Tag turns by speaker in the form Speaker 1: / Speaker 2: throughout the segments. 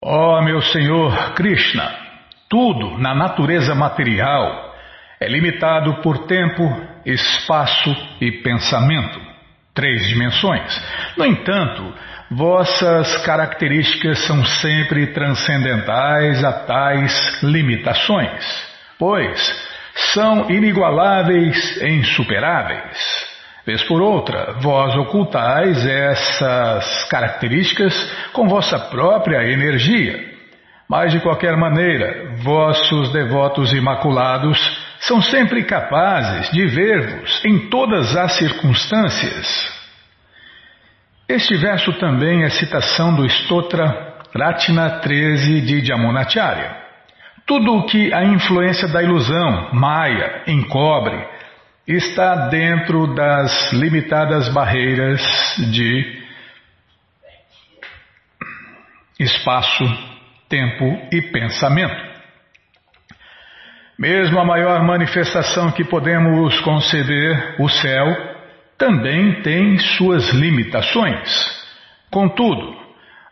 Speaker 1: Ó oh, meu Senhor Krishna, tudo na natureza material é limitado por tempo, espaço e pensamento, três dimensões. No entanto, vossas características são sempre transcendentais a tais limitações, pois são inigualáveis e insuperáveis. Vez por outra, vós ocultais essas características com vossa própria energia. Mas de qualquer maneira, vossos devotos imaculados são sempre capazes de ver-vos em todas as circunstâncias. Este verso também é citação do Stotra Ratna 13 de Jamunacharya. Tudo o que a influência da ilusão, Maya, encobre, está dentro das limitadas barreiras de espaço, tempo e pensamento. Mesmo a maior manifestação que podemos conceber, o céu, também tem suas limitações. Contudo,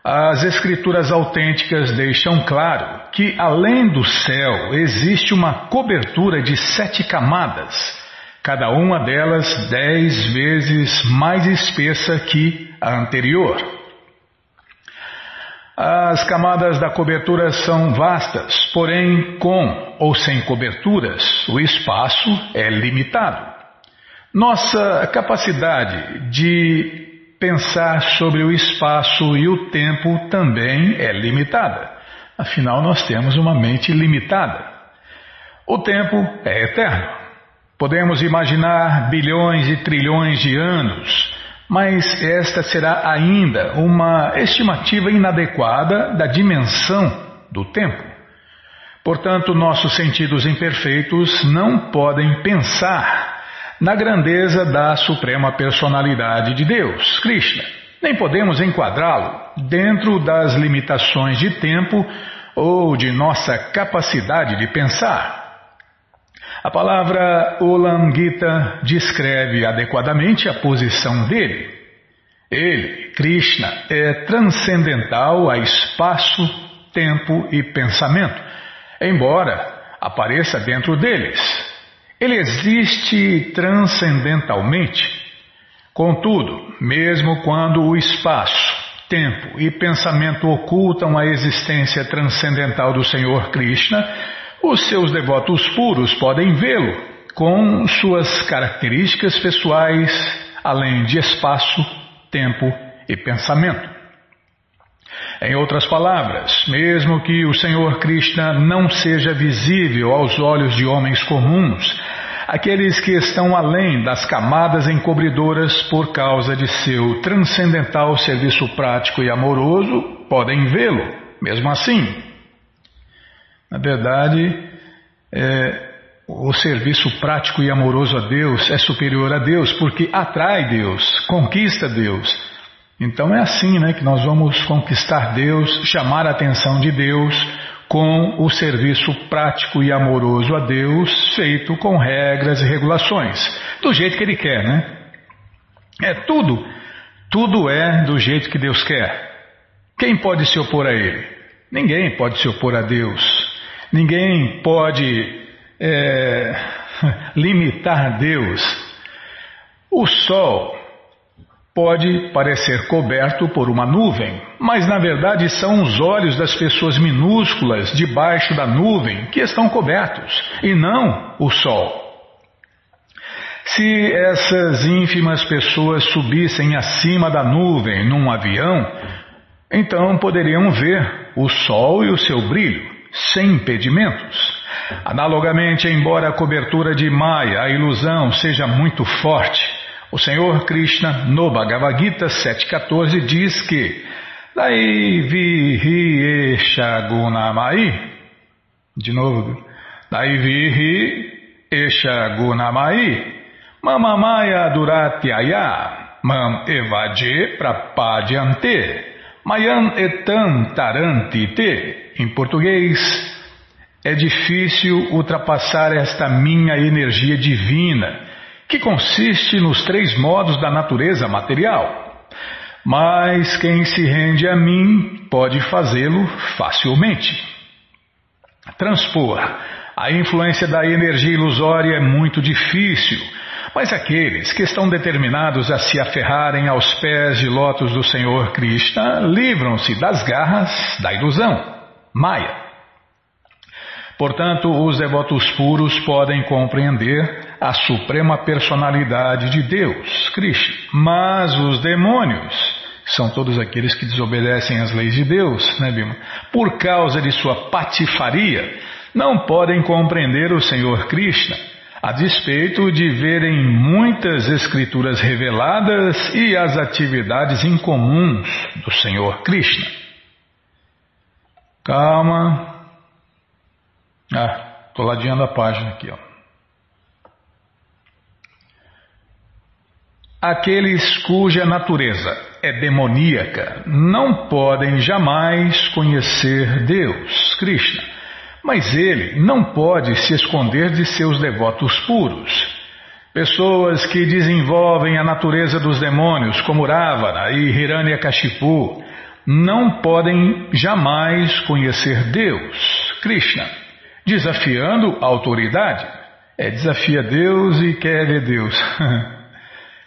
Speaker 1: as escrituras autênticas deixam claro que, além do céu, existe uma cobertura de sete camadas cada uma delas dez vezes mais espessa que a anterior. As camadas da cobertura são vastas, porém, com ou sem coberturas, o espaço é limitado. Nossa capacidade de pensar sobre o espaço e o tempo também é limitada. Afinal, nós temos uma mente limitada. O tempo é eterno. Podemos imaginar bilhões e trilhões de anos, mas esta será ainda uma estimativa inadequada da dimensão do tempo. Portanto, nossos sentidos imperfeitos não podem pensar na grandeza da Suprema Personalidade de Deus, Krishna. Nem podemos enquadrá-lo dentro das limitações de tempo ou de nossa capacidade de pensar. A palavra Olam Gita descreve adequadamente a posição dele. Ele, Krishna, é transcendental a espaço, tempo e pensamento, embora apareça dentro deles. Ele existe transcendentalmente. Contudo, mesmo quando o espaço, tempo e pensamento ocultam a existência transcendental do Senhor Krishna, os seus devotos puros podem vê-lo com suas características pessoais, além de espaço, tempo e pensamento. Em outras palavras, mesmo que o Senhor Krishna não seja visível aos olhos de homens comuns, aqueles que estão além das camadas encobridoras por causa de seu transcendental serviço prático e amoroso podem vê-lo, mesmo assim. Na verdade, é, o serviço prático e amoroso a Deus é superior a Deus porque atrai Deus, conquista Deus. Então é assim né, que nós vamos conquistar Deus, chamar a atenção de Deus com o serviço prático e amoroso a Deus, feito com regras e regulações, do jeito que Ele quer, né? É tudo, tudo é do jeito que Deus quer. Quem pode se opor a Ele? Ninguém pode se opor a Deus. Ninguém pode é, limitar Deus. O Sol pode parecer coberto por uma nuvem, mas na verdade são os olhos das pessoas minúsculas debaixo da nuvem que estão cobertos, e não o Sol. Se essas ínfimas pessoas subissem acima da nuvem num avião, então poderiam ver o Sol e o seu brilho sem impedimentos. Analogamente, embora a cobertura de Maya, a ilusão, seja muito forte, o Senhor Krishna, no Bhagavad Gita 7.14, diz que Daivihi Esha Gunamai, de novo, Daivihi Esha Gunamai, Mamamaya Duratyaya, Mam Evaje Prapadyante, Mayan Etam Tarantite, em português, é difícil ultrapassar esta minha energia divina, que consiste nos três modos da natureza material. mas quem se rende a mim pode fazê-lo facilmente. Transpor a influência da energia ilusória é muito difícil, mas aqueles que estão determinados a se aferrarem aos pés de lótus do Senhor Krishna livram-se das garras da ilusão, Maya. Portanto, os devotos puros podem compreender a suprema personalidade de Deus, Krishna, mas os demônios são todos aqueles que desobedecem às leis de Deus, né, Bima? Por causa de sua patifaria, não podem compreender o Senhor Krishna, a despeito de verem muitas escrituras reveladas e as atividades incomuns do Senhor Krishna. Calma, ah, estou ladeando a página aqui. Ó. Aqueles cuja natureza é demoníaca não podem jamais conhecer Deus, Krishna, mas ele não pode se esconder de seus devotos puros. Pessoas que desenvolvem a natureza dos demônios, como Ravana e Hiranyakashipu, não podem jamais conhecer Deus, Krishna desafiando a autoridade. É, desafia Deus e quer ver Deus.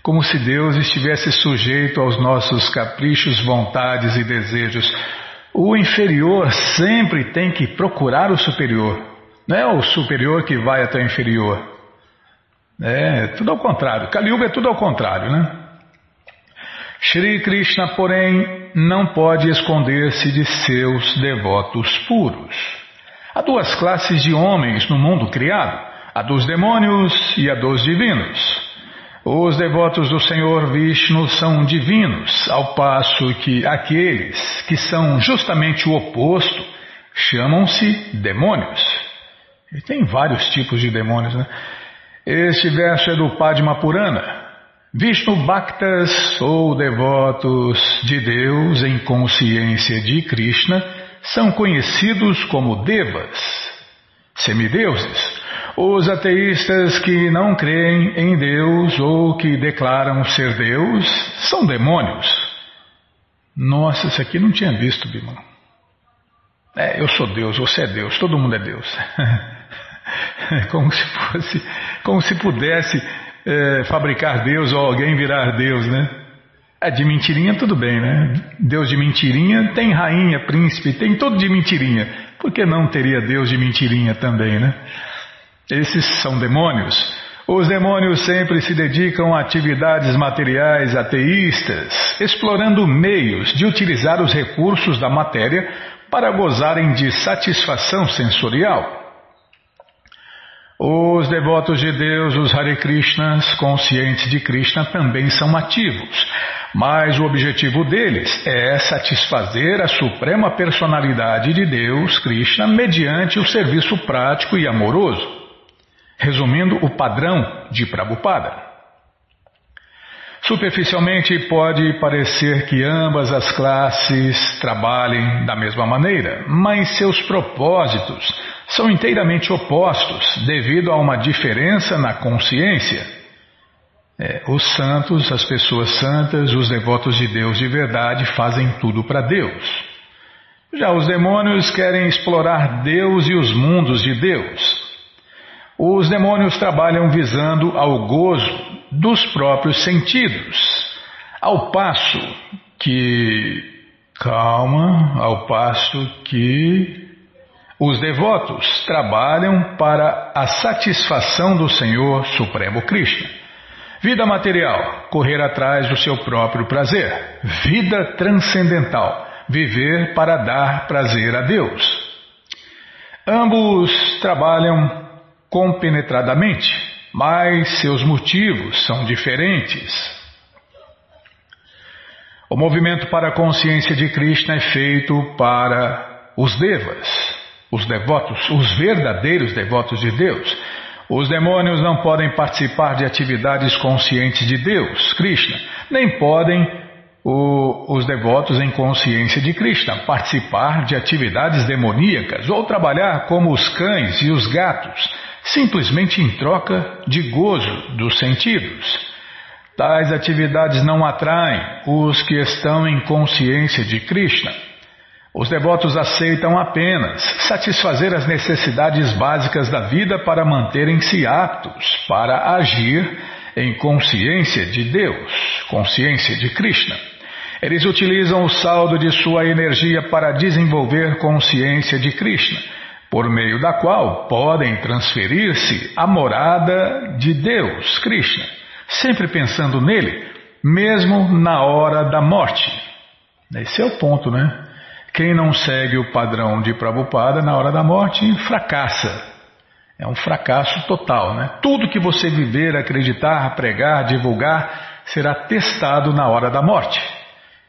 Speaker 1: Como se Deus estivesse sujeito aos nossos caprichos, vontades e desejos. O inferior sempre tem que procurar o superior. Não é o superior que vai até o inferior. É, tudo ao contrário. Kaliuga é tudo ao contrário, né? Shri Krishna, porém, não pode esconder-se de seus devotos puros. Há duas classes de homens no mundo criado: a dos demônios e a dos divinos. Os devotos do Senhor Vishnu são divinos, ao passo que aqueles que são justamente o oposto chamam-se demônios. E tem vários tipos de demônios, né? Este verso é do Padma Purana. Vishnu Bhaktas, ou devotos de Deus em consciência de Krishna, são conhecidos como devas, semideuses. Os ateístas que não creem em Deus ou que declaram ser Deus são demônios. Nossa, isso aqui não tinha visto, Bimão. É, eu sou Deus, você é Deus, todo mundo é Deus. como se fosse, como se pudesse é, fabricar Deus ou alguém virar Deus, né? É, de mentirinha tudo bem, né? Deus de mentirinha tem rainha, príncipe, tem tudo de mentirinha. Por que não teria Deus de mentirinha também, né? Esses são demônios. Os demônios sempre se dedicam a atividades materiais ateístas, explorando meios de utilizar os recursos da matéria para gozarem de satisfação sensorial. Os devotos de Deus, os Hare Krishnas, conscientes de Krishna, também são ativos, mas o objetivo deles é satisfazer a suprema personalidade de Deus, Krishna, mediante o serviço prático e amoroso. Resumindo o padrão de Prabhupada. Superficialmente pode parecer que ambas as classes trabalhem da mesma maneira, mas seus propósitos são inteiramente opostos devido a uma diferença na consciência. É, os santos, as pessoas santas, os devotos de Deus de verdade fazem tudo para Deus. Já os demônios querem explorar Deus e os mundos de Deus. Os demônios trabalham visando ao gozo dos próprios sentidos, ao passo que. Calma, ao passo que. Os devotos trabalham para a satisfação do Senhor Supremo Krishna. Vida material, correr atrás do seu próprio prazer. Vida transcendental, viver para dar prazer a Deus. Ambos trabalham compenetradamente, mas seus motivos são diferentes. O movimento para a consciência de Krishna é feito para os devas, os devotos, os verdadeiros devotos de Deus. Os demônios não podem participar de atividades conscientes de Deus, Krishna, nem podem o, os devotos em consciência de Krishna participar de atividades demoníacas ou trabalhar como os cães e os gatos, simplesmente em troca de gozo dos sentidos. Tais atividades não atraem os que estão em consciência de Krishna. Os devotos aceitam apenas satisfazer as necessidades básicas da vida para manterem-se aptos para agir em consciência de Deus, consciência de Krishna. Eles utilizam o saldo de sua energia para desenvolver consciência de Krishna, por meio da qual podem transferir-se à morada de Deus, Krishna, sempre pensando nele, mesmo na hora da morte. Esse é o ponto, né? Quem não segue o padrão de Prabhupada na hora da morte fracassa. É um fracasso total, né? Tudo que você viver, acreditar, pregar, divulgar será testado na hora da morte.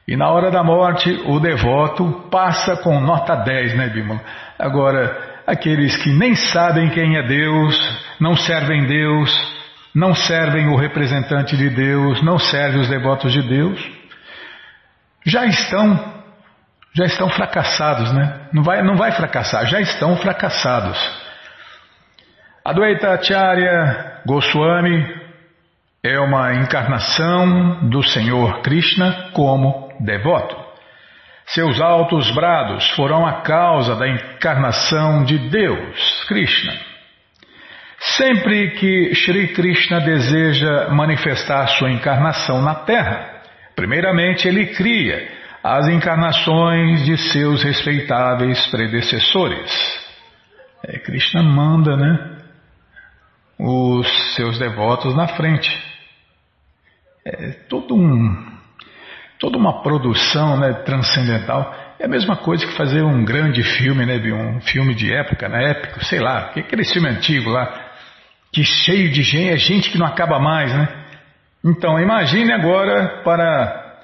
Speaker 1: E na hora da morte, o devoto passa com nota 10, né, Bimala? Agora, aqueles que nem sabem quem é Deus, não servem Deus, não servem o representante de Deus, não servem os devotos de Deus, já estão já estão fracassados, né? Não vai, não vai fracassar, já estão fracassados. Adwaita Acharya Goswami é uma encarnação do Senhor Krishna como devoto. Seus altos brados foram a causa da encarnação de Deus, Krishna. Sempre que Sri Krishna deseja manifestar sua encarnação na Terra, primeiramente ele cria as encarnações de seus respeitáveis predecessores. É, Krishna manda, né, os seus devotos na frente. É todo um toda uma produção né, transcendental. É a mesma coisa que fazer um grande filme, né, um filme de época, né, épico, sei lá, aquele filme antigo lá, que cheio de gente, é gente que não acaba mais, né? Então, imagine agora para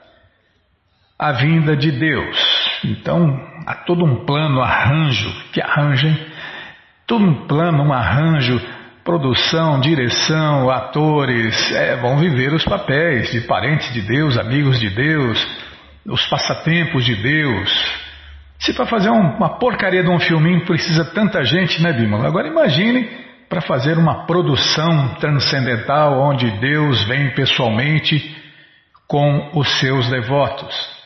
Speaker 1: a vinda de Deus. Então, há todo um plano, arranjo, que arranjem, todo um plano, um arranjo produção, direção, atores, é, vão viver os papéis de parentes de Deus, amigos de Deus, os passatempos de Deus. Se para fazer um, uma porcaria de um filminho precisa tanta gente, né, Bímola? Agora imagine para fazer uma produção transcendental onde Deus vem pessoalmente com os seus devotos.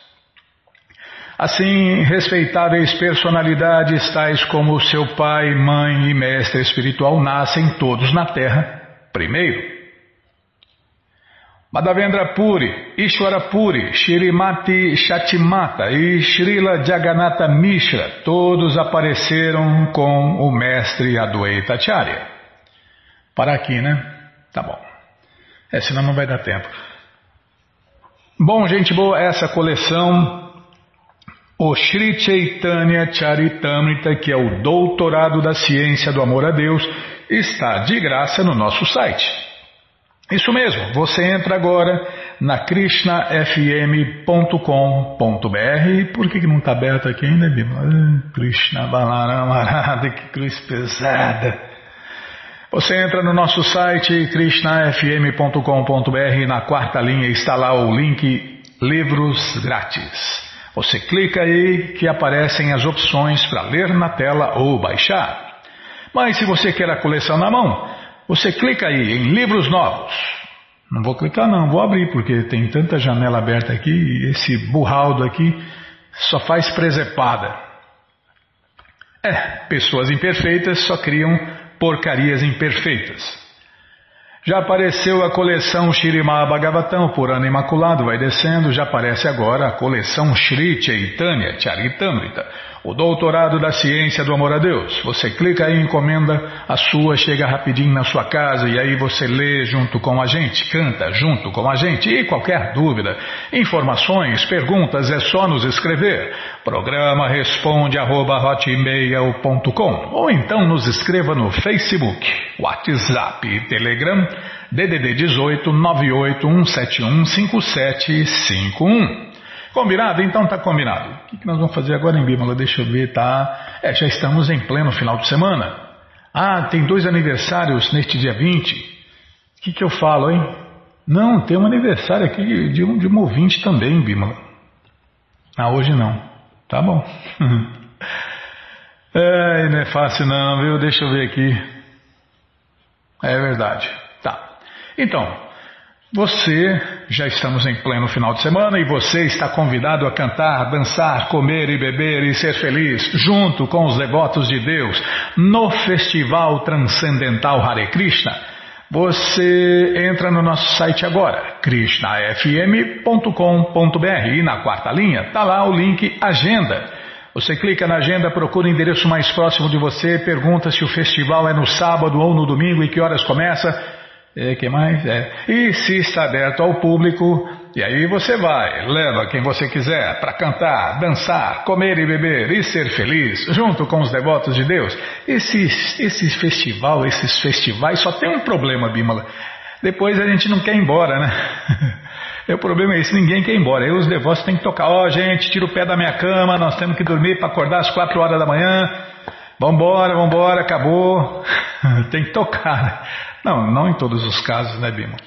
Speaker 1: Assim, respeitáveis personalidades tais como seu pai, mãe e mestre espiritual nascem todos na Terra primeiro. Madhavendra Puri, Ishwara Puri, Shirimati Shatimata e Srila Jagannatha Mishra todos apareceram com o mestre Adwaita Acharya. Para aqui, né? Tá bom. É, senão não vai dar tempo. Bom, gente boa, essa coleção o Sri Chaitanya Charitamrita, que é o doutorado da ciência do amor a Deus, está de graça no nosso site. Isso mesmo, você entra agora na krishnafm.com.br. Por que, que não está aberto aqui ainda, Bima? Ah, Krishna Balaramarada, que cruz pesada. Você entra no nosso site krishnafm.com.br na quarta linha está lá o link Livros Grátis. Você clica aí que aparecem as opções para ler na tela ou baixar. Mas se você quer a coleção na mão, você clica aí em livros novos. Não vou clicar não, vou abrir porque tem tanta janela aberta aqui e esse burraldo aqui só faz presepada. É, pessoas imperfeitas só criam porcarias imperfeitas. Já apareceu a coleção Shirimá Bhagavatam por ano imaculado, vai descendo, já aparece agora a coleção Shri Chaitanya Charitamrita, o doutorado da ciência do amor a Deus. Você clica aí, encomenda, a sua chega rapidinho na sua casa e aí você lê junto com a gente, canta junto com a gente. E qualquer dúvida, informações, perguntas, é só nos escrever. Programa responde arroba, ou então nos escreva no Facebook, WhatsApp, Telegram, DDD 18 98171 5751. Combinado? Então tá combinado. O que, que nós vamos fazer agora em Bímola? Deixa eu ver, tá? É, já estamos em pleno final de semana. Ah, tem dois aniversários neste dia 20. O que, que eu falo, hein? Não, tem um aniversário aqui de um, de um ouvinte também, Bímola. Ah, hoje não. Tá bom. é, não é fácil não, viu? Deixa eu ver aqui. É verdade. Tá. Então, Você, já estamos em pleno final de semana e você está convidado a cantar, dançar, comer e beber e ser feliz junto com os devotos de Deus no Festival Transcendental Hare Krishna. Você entra no nosso site agora, krishnafm.com.br e na quarta linha está lá o link Agenda. Você clica na agenda, procura o endereço mais próximo de você, pergunta se o festival é no sábado ou no domingo e que horas começa e que mais? É. E se está aberto ao público, e aí você vai, leva quem você quiser para cantar, dançar, comer e beber e ser feliz, junto com os devotos de Deus. Festival, esses festivais só tem um problema, Bímola. Depois a gente não quer ir embora, né? o problema é esse, ninguém quer ir embora. Aí os devotos têm que tocar, ó oh, gente, tira o pé da minha cama, nós temos que dormir para acordar às quatro horas da manhã. Vambora, vambora, acabou. tem que tocar. Não, não em todos os casos, né, Bima?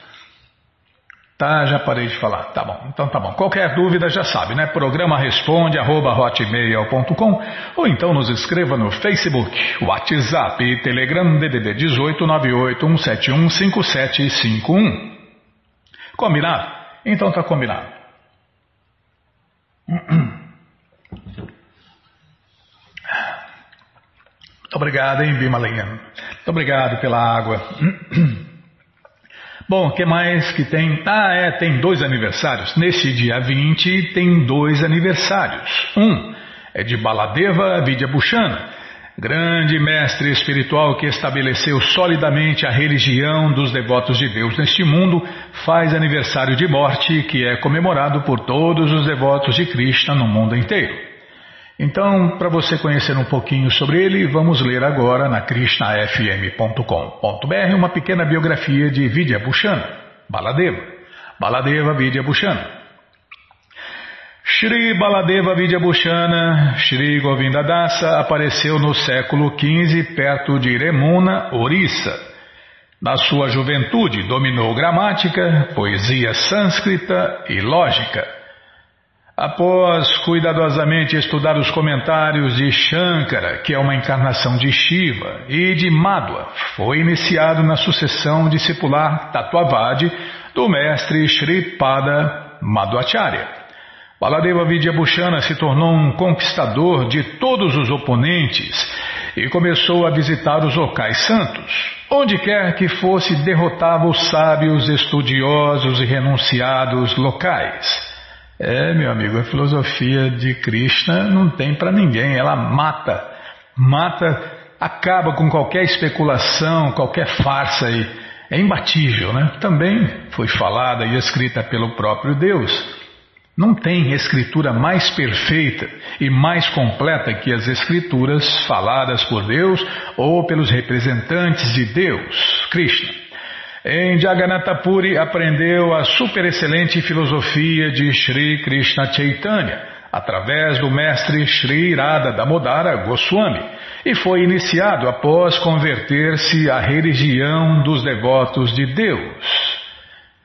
Speaker 1: Tá, já parei de falar. Tá bom, então tá bom. Qualquer dúvida já sabe, né? Programa responde arroba hotmail.com ou então nos escreva no Facebook, WhatsApp e Telegram DDD 18 171 5751. Combinado? Então tá combinado. Obrigado, hein, Bimalinha. Muito obrigado pela água. Bom, o que mais que tem? Ah, é, tem dois aniversários. Neste dia 20 tem dois aniversários. Um é de Baladeva Vidyabhushana, grande mestre espiritual que estabeleceu solidamente a religião dos devotos de Deus neste mundo, faz aniversário de morte que é comemorado por todos os devotos de Krishna no mundo inteiro. Então, para você conhecer um pouquinho sobre ele, vamos ler agora na krishnafm.com.br uma pequena biografia de Vidya Bhushana, Baladeva. Baladeva Vidya Bhushana. Shri Baladeva Vidya Bhushana, Shri Govindadasa apareceu no século XV perto de Remuna, Orissa. Na sua juventude dominou gramática, poesia sânscrita e lógica. Após cuidadosamente estudar os comentários de Shankara, que é uma encarnação de Shiva, e de Madhva, foi iniciado na sucessão discipular Tatuavadi do mestre Sripada Madhvacharya. Baladeva Vidyabhushana se tornou um conquistador de todos os oponentes e começou a visitar os locais santos. Onde quer que fosse, derrotava os sábios, estudiosos e renunciados locais. É, meu amigo, a filosofia de Krishna não tem para ninguém, ela mata, mata, acaba com qualquer especulação, qualquer farsa aí. É imbatível, né? Também foi falada e escrita pelo próprio Deus. Não tem escritura mais perfeita e mais completa que as escrituras faladas por Deus ou pelos representantes de Deus, Krishna. Em Jagannatha Puri aprendeu a superexcelente filosofia de Sri Krishna Chaitanya, através do mestre Sri Radha Damodara Goswami, e foi iniciado após converter-se à religião dos devotos de Deus.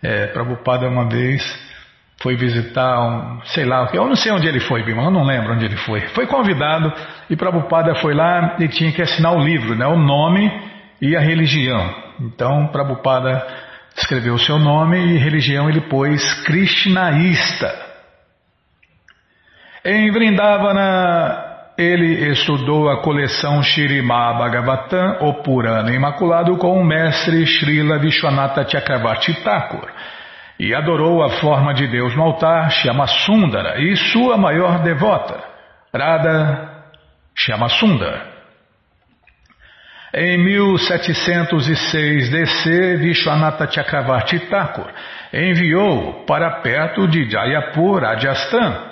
Speaker 1: É, Prabhupada uma vez foi visitar um, sei lá, eu não sei onde ele foi, Bima, eu não lembro onde ele foi. Foi convidado e Prabhupada foi lá e tinha que assinar o livro, né, o nome e a religião. Então, Prabhupada escreveu o seu nome e religião ele pôs Krishnaísta. Em Vrindavana, ele estudou a coleção Shirimá Bhagavatam, o Purana Imaculado, com o mestre Srila Vishwanatha Chakravarti Thakur e adorou a forma de Deus no altar, Shyamasundara, e sua maior devota, Radha Shyamasundara. Em 1706 DC, Vishwanatha Chakravarti Thakur enviou para perto de Jayapur, Rajasthan.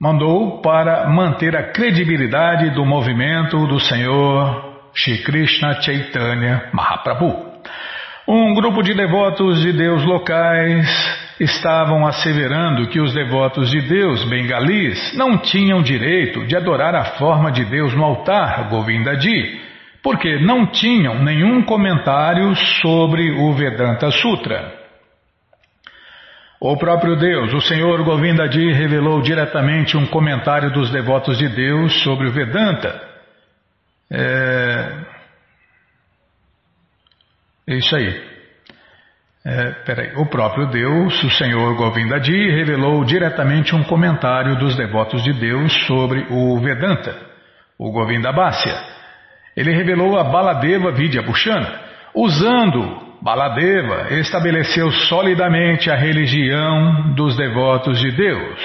Speaker 1: Mandou para manter a credibilidade do movimento do Senhor Shri Krishna Chaitanya Mahaprabhu. Um grupo de devotos de Deus locais estavam asseverando que os devotos de Deus bengalis não tinham direito de adorar a forma de Deus no altar Govindaji porque não tinham nenhum comentário sobre o Vedanta Sutra. O próprio Deus, o Senhor Govindaji, revelou diretamente um comentário dos devotos de Deus sobre o Vedanta. É, é isso aí. É, peraí, o próprio Deus, o Senhor Govindaji, revelou diretamente um comentário dos devotos de Deus sobre o Vedanta, o Govindabhasya. Ele revelou a Baladeva Vidya Bhushana, usando Baladeva, estabeleceu solidamente a religião dos devotos de Deus.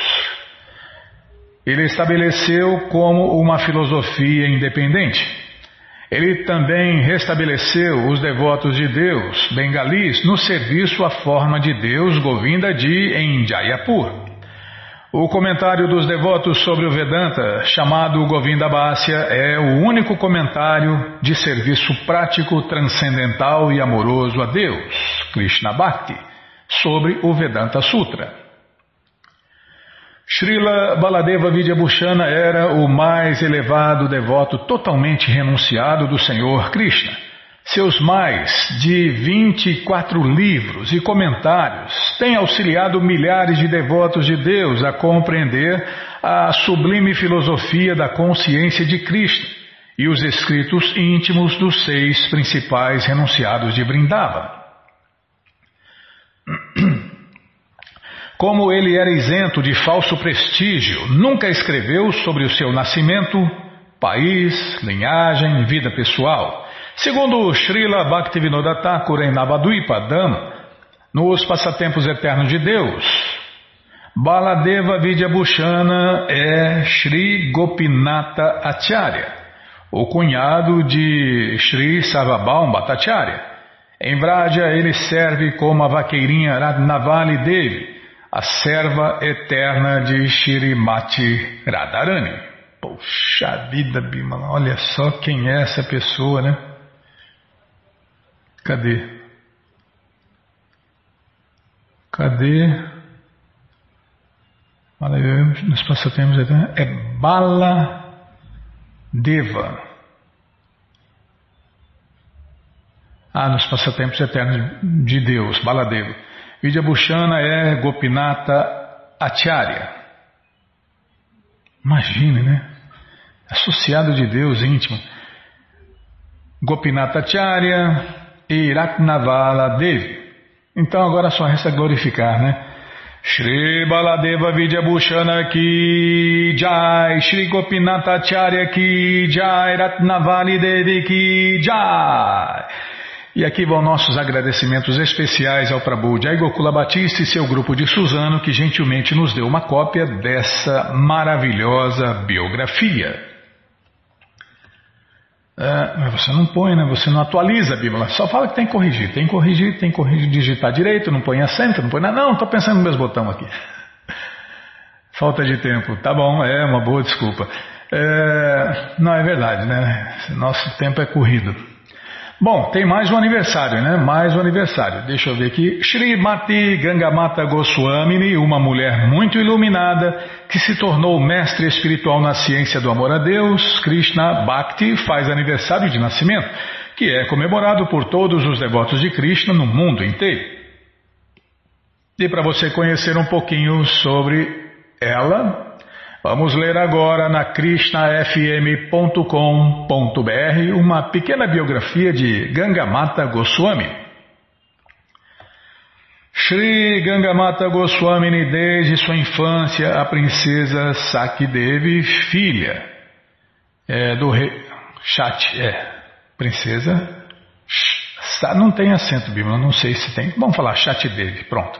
Speaker 1: Ele estabeleceu como uma filosofia independente. Ele também restabeleceu os devotos de Deus, bengalis, no serviço à forma de Deus Govinda Ji em Jayapur. O comentário dos devotos sobre o Vedanta, chamado Govinda Bhasya, é o único comentário de serviço prático, transcendental e amoroso a Deus, Krishna Bhakti, sobre o Vedanta Sutra. Srila Baladeva Vidyabhushana era o mais elevado devoto totalmente renunciado do Senhor Krishna. Seus mais de 24 livros e comentários têm auxiliado milhares de devotos de Deus a compreender a sublime filosofia da consciência de Krishna e os escritos íntimos dos seis principais renunciados de Brindava. Como ele era isento de falso prestígio, nunca escreveu sobre o seu nascimento, país, linhagem, vida pessoal. Segundo Srila Bhaktivinoda Thakur em Navadvipa nos Passatempos Eternos de Deus, Baladeva Vidyabhushana é Sri Gopinata Acharya, o cunhado de Sri Sarvabhaum Bhattacharya. Em Vraja ele serve como a vaqueirinha Radnavali Devi, a serva eterna de Shirimati Radharani. Poxa vida, Bimala, olha só quem é essa pessoa, né? Cadê? Cadê? Nos passatempos é Bala Deva. Ah, nos passatempos eternos de Deus, Baladeva. Vidyabhushana é Gopinata Acharya. Imagine, né? Associado de Deus íntimo. Gopinata Acharya Ratnavala Devi. Então agora só resta glorificar, né? Shri Baladeva Vidyabhushana ki Jai, Shri Gopinata Acharya ki Jai, Ratnavali Devi ki Jai. E aqui vão nossos agradecimentos especiais ao Prabhu Jai Gokula Batista e seu grupo de Suzano, que gentilmente nos deu uma cópia dessa maravilhosa biografia. É, mas você não põe, né? Você não atualiza a Bíblia. Só fala que tem que corrigir. Tem que corrigir, tem que corrigir, digitar direito, não põe acento, não põe nada. Não, estou pensando no mesmo botão aqui. Falta de tempo. Tá bom, é uma boa desculpa. É, não, é verdade, né? Nosso tempo é corrido. Bom, tem mais um aniversário, né? Mais um aniversário. Deixa eu ver aqui. Srimati Gangamata Goswamini, uma mulher muito iluminada que se tornou mestre espiritual na ciência do amor a Deus, Krishna Bhakti, faz aniversário de nascimento, que é comemorado por todos os devotos de Krishna no mundo inteiro. E para você conhecer um pouquinho sobre ela, Vamos ler agora na krishnafm.com.br uma pequena biografia de Gangamata Goswami. Shri Gangamata Goswamini, desde sua infância, a princesa Sakidevi, filha é, do rei Chat, é, princesa, não tem acento bíblico, não sei se tem, vamos falar Devi, pronto.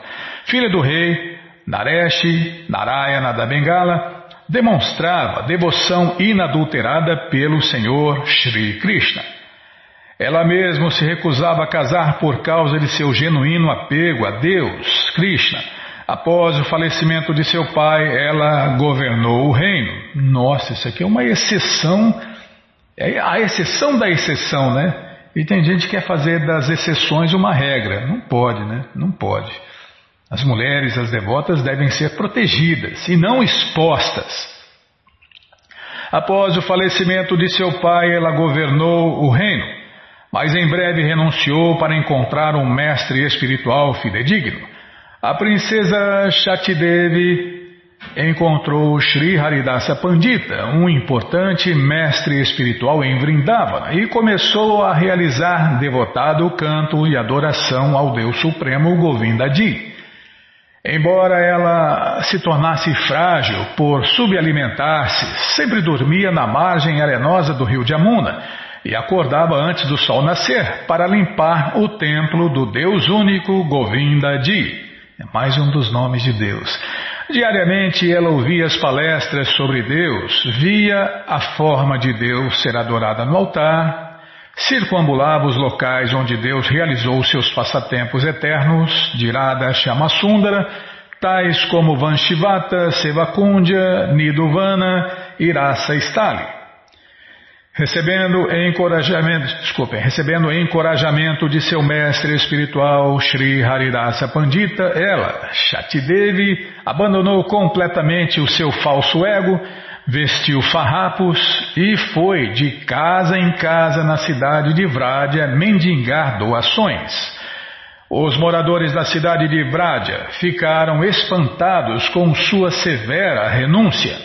Speaker 1: Filha do rei Naresh, Narayana da Bengala, demonstrava devoção inadulterada pelo Senhor Sri Krishna. Ela mesma se recusava a casar por causa de seu genuíno apego a Deus, Krishna. Após o falecimento de seu pai, ela governou o reino. Nossa, isso aqui é uma exceção, é a exceção da exceção, né? E tem gente que quer fazer das exceções uma regra. Não pode, né? Não pode. As mulheres, as devotas, devem ser protegidas e não expostas. Após o falecimento de seu pai, ela governou o reino, mas em breve renunciou para encontrar um mestre espiritual fidedigno. A princesa Shatidevi encontrou Sri Haridasa Pandita, um importante mestre espiritual em Vrindavana, e começou a realizar devotado canto e adoração ao Deus Supremo Govinda Embora ela se tornasse frágil por subalimentar-se, sempre dormia na margem arenosa do rio de Amuna e acordava antes do sol nascer para limpar o templo do Deus único Govinda Di. É mais um dos nomes de Deus. Diariamente ela ouvia as palestras sobre Deus, via a forma de Deus ser adorada no altar, circunambulava os locais onde Deus realizou seus passatempos eternos, de Radha tais como Vanshivata, Sevakundya, Niduvana e Rasa Stali. Recebendo encorajamento, desculpem, recebendo encorajamento de seu mestre espiritual Sri Haridasa Pandita, ela, Shatidevi, abandonou completamente o seu falso ego, vestiu farrapos e foi de casa em casa na cidade de Vrádia mendigar doações. Os moradores da cidade de Vrádia ficaram espantados com sua severa renúncia.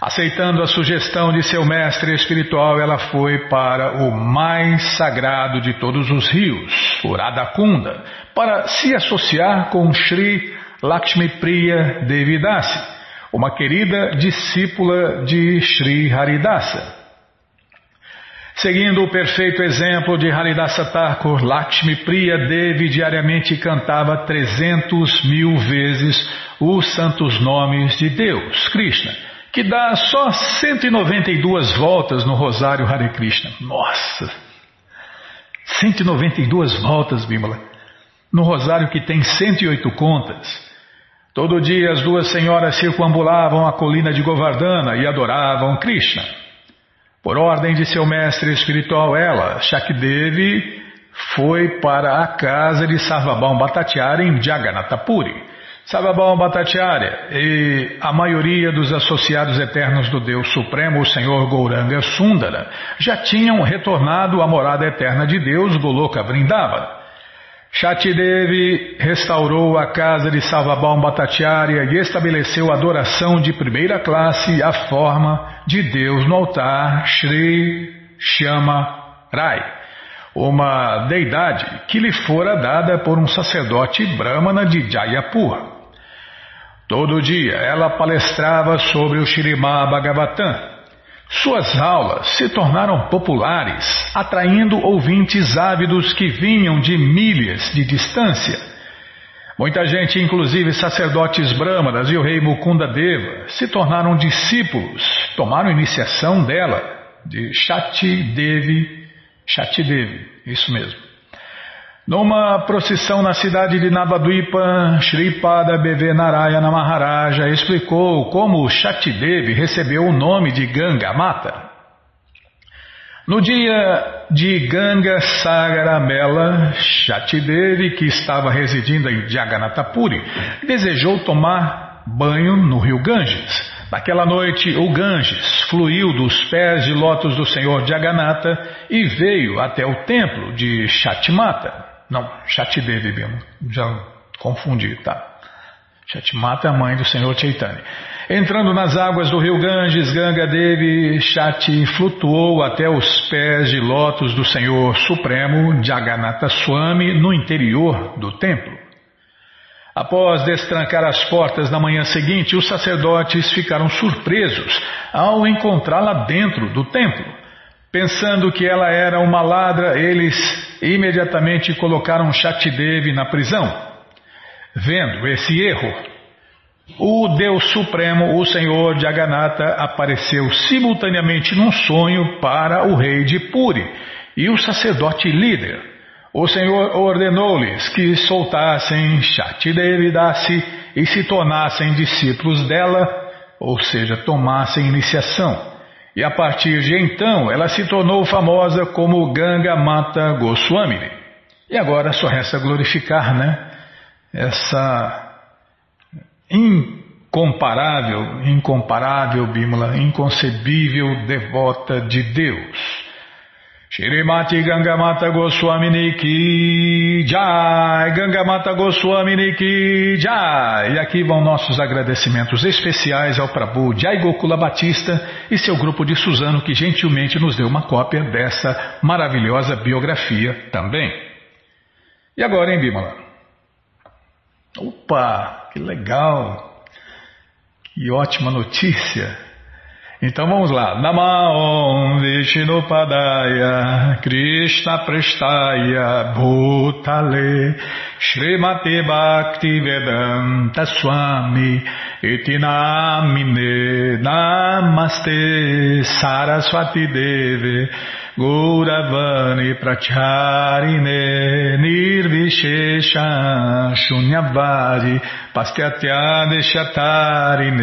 Speaker 1: Aceitando a sugestão de seu mestre espiritual, ela foi para o mais sagrado de todos os rios, o Radakunda, para se associar com Sri Lakshmi Priya Devidasi, uma querida discípula de Sri Haridasa. Seguindo o perfeito exemplo de Haridasa Thakur, Lakshmi Priya Devi diariamente cantava 300 mil vezes os santos nomes de Deus, Krishna que dá só 192 voltas no Rosário Hare Krishna. Nossa! 192 voltas, Bímola. No Rosário que tem 108 contas. Todo dia as duas senhoras circunambulavam a colina de Govardhana e adoravam Krishna. Por ordem de seu mestre espiritual, ela, Shakdevi, foi para a casa de Sarvabhaum Bhattacharya em Jagannatha Puri. Sarvabhaum Bhattacharya e a maioria dos associados eternos do Deus Supremo, o Senhor Gouranga Sundara, já tinham retornado à morada eterna de Deus, Goloka Vrindavana. Shatidevi restaurou a casa de Sarvabhaum Bhattacharya e estabeleceu adoração de primeira classe à forma de Deus no altar Sri Shama Rai uma deidade que lhe fora dada por um sacerdote brahmana de Jayapur. Todo dia ela palestrava sobre o Shirimá Bhagavatam. Suas aulas se tornaram populares, atraindo ouvintes ávidos que vinham de milhas de distância. Muita gente, inclusive sacerdotes brahmanas e o rei Mukunda Deva, se tornaram discípulos, tomaram iniciação dela, de Shati Devi Shatidevi, isso mesmo. Numa procissão na cidade de Navadvipa, Sripada Bv Narayana Maharaja explicou como Shatidevi recebeu o nome de Ganga Mata. No dia de Ganga Sagaramela, Shatidevi, que estava residindo em Jagannatha desejou tomar banho no rio Ganges. Naquela noite, o Ganges fluiu dos pés de lótus do Senhor Jagannatha e veio até o templo de Shatimata. Não, Shatidevi, já confundi, tá? Shatimata é a mãe do Senhor Chaitanya. Entrando nas águas do rio Ganges, Ganga Devi Shati flutuou até os pés de lótus do Senhor Supremo Jagannatha Swami no interior do templo. Após destrancar as portas na manhã seguinte, os sacerdotes ficaram surpresos ao encontrá-la dentro do templo. Pensando que ela era uma ladra, eles imediatamente colocaram Shatidevi na prisão. Vendo esse erro, o Deus Supremo, o Senhor Jagannatha, apareceu simultaneamente num sonho para o rei de Puri e o sacerdote líder. O Senhor ordenou-lhes que soltassem Shatidevidasi e se tornassem discípulos dela, ou seja, tomassem iniciação. E a partir de então ela se tornou famosa como Ganga Mata Goswami. E agora só resta glorificar, né? Essa incomparável, incomparável Bímola, inconcebível devota de Deus. Shrimati Gangamata Goswamini Ki Jai, Gangamata Goswamini Ki Jai. E aqui vão nossos agradecimentos especiais ao Prabhu Jai Gokula Batista e seu grupo de Suzano que gentilmente nos deu uma cópia dessa maravilhosa biografia também. E agora, hein, Bimala? Opa, que legal! Que ótima notícia! Então vamos lá. Namaon Vishnupadaya Krishna Prestaya Bhutale Srimati Bhakti Vedanta Swami Itinamine Namaste Saraswati Deve Gauravani Pracharine Nirvishesha Shunyabhari Pastyatya Deshatarine